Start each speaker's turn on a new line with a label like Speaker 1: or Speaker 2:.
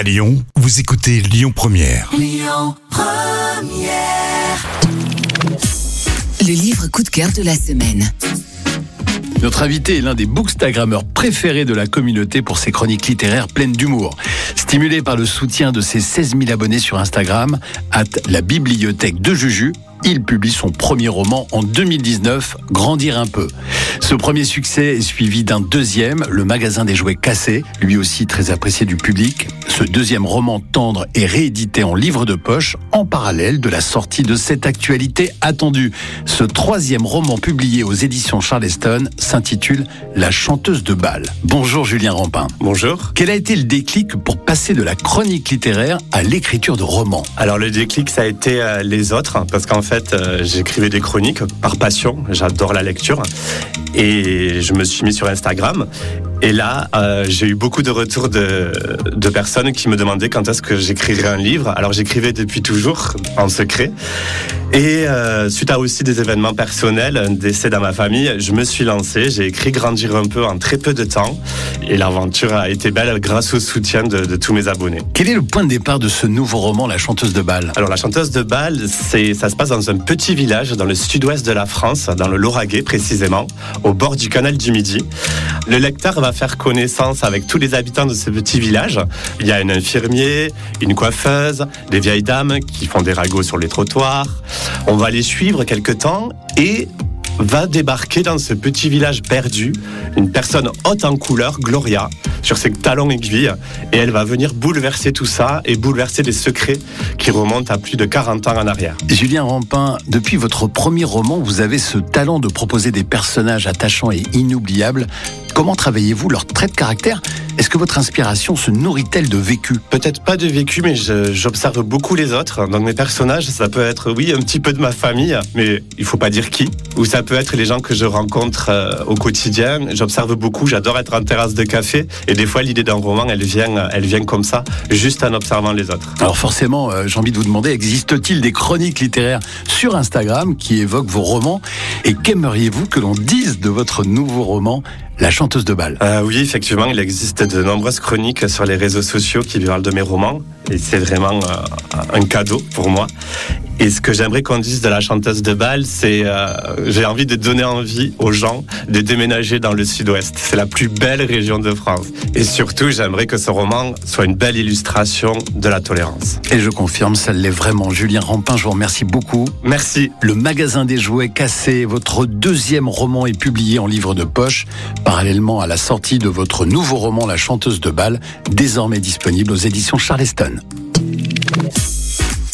Speaker 1: À Lyon, vous écoutez Lyon Première.
Speaker 2: Le livre coup de cœur de la semaine.
Speaker 3: Notre invité est l'un des bookstagrammeurs préférés de la communauté pour ses chroniques littéraires pleines d'humour. Stimulé par le soutien de ses 16 000 abonnés sur Instagram, at la bibliothèque de Juju, il publie son premier roman en 2019, Grandir un peu. Ce premier succès est suivi d'un deuxième, Le magasin des jouets cassés, lui aussi très apprécié du public. Ce deuxième roman tendre est réédité en livre de poche en parallèle de la sortie de cette actualité attendue. Ce troisième roman publié aux éditions Charleston s'intitule La chanteuse de bal. Bonjour Julien Rampin.
Speaker 4: Bonjour.
Speaker 3: Quel a été le déclic pour passer de la chronique littéraire à l'écriture de romans?
Speaker 4: Alors le déclic, ça a été euh, les autres, hein, parce qu'en fait, euh, j'écrivais des chroniques par passion, j'adore la lecture, et je me suis mis sur Instagram. Et là, euh, j'ai eu beaucoup de retours de, de personnes qui me demandaient quand est-ce que j'écrirais un livre. Alors j'écrivais depuis toujours en secret. Et euh, suite à aussi des événements personnels, un décès dans ma famille, je me suis lancé. J'ai écrit Grandir un peu en très peu de temps. Et l'aventure a été belle grâce au soutien de, de tous mes abonnés.
Speaker 3: Quel est le point de départ de ce nouveau roman, La chanteuse de bal
Speaker 4: Alors la chanteuse de bal, c'est ça se passe dans un petit village dans le sud-ouest de la France, dans le Lauragais précisément, au bord du canal du Midi. Le lecteur va faire connaissance avec tous les habitants de ce petit village. Il y a un infirmier, une coiffeuse, des vieilles dames qui font des ragots sur les trottoirs. On va les suivre quelque temps et va débarquer dans ce petit village perdu une personne haute en couleur, Gloria, sur ses talons aiguilles, et elle va venir bouleverser tout ça et bouleverser des secrets qui remontent à plus de 40 ans en arrière.
Speaker 3: Julien Rampin, depuis votre premier roman, vous avez ce talent de proposer des personnages attachants et inoubliables. Comment travaillez-vous leur trait de caractère Est-ce que votre inspiration se nourrit-elle de vécu?
Speaker 4: Peut-être pas de vécu, mais j'observe beaucoup les autres. Donc mes personnages, ça peut être, oui, un petit peu de ma famille, mais il faut pas dire qui. Ou ça peut être les gens que je rencontre euh, au quotidien. J'observe beaucoup, j'adore être en terrasse de café. Et des fois, l'idée d'un roman, elle vient, elle vient comme ça, juste en observant les autres.
Speaker 3: Alors forcément, euh, j'ai envie de vous demander, existe-t-il des chroniques littéraires sur Instagram qui évoquent vos romans? Et qu'aimeriez-vous que l'on dise de votre nouveau roman, La chanteuse de bal
Speaker 4: Euh, oui, effectivement, il existe de nombreuses chroniques sur les réseaux sociaux qui parlent de mes romans. Et c'est vraiment euh, un cadeau pour moi. Et ce que j'aimerais qu'on dise de la chanteuse de bal, c'est euh, j'ai envie de donner envie aux gens de déménager dans le sud-ouest. C'est la plus belle région de France. Et surtout, j'aimerais que ce roman soit une belle illustration de la tolérance.
Speaker 3: Et je confirme, ça l'est vraiment. Julien Rampin, je vous remercie beaucoup.
Speaker 4: Merci.
Speaker 3: Le magasin des jouets cassés, votre deuxième roman est publié en livre de poche, parallèlement à la sortie de votre nouveau roman La chanteuse de bal, désormais disponible aux éditions Charleston.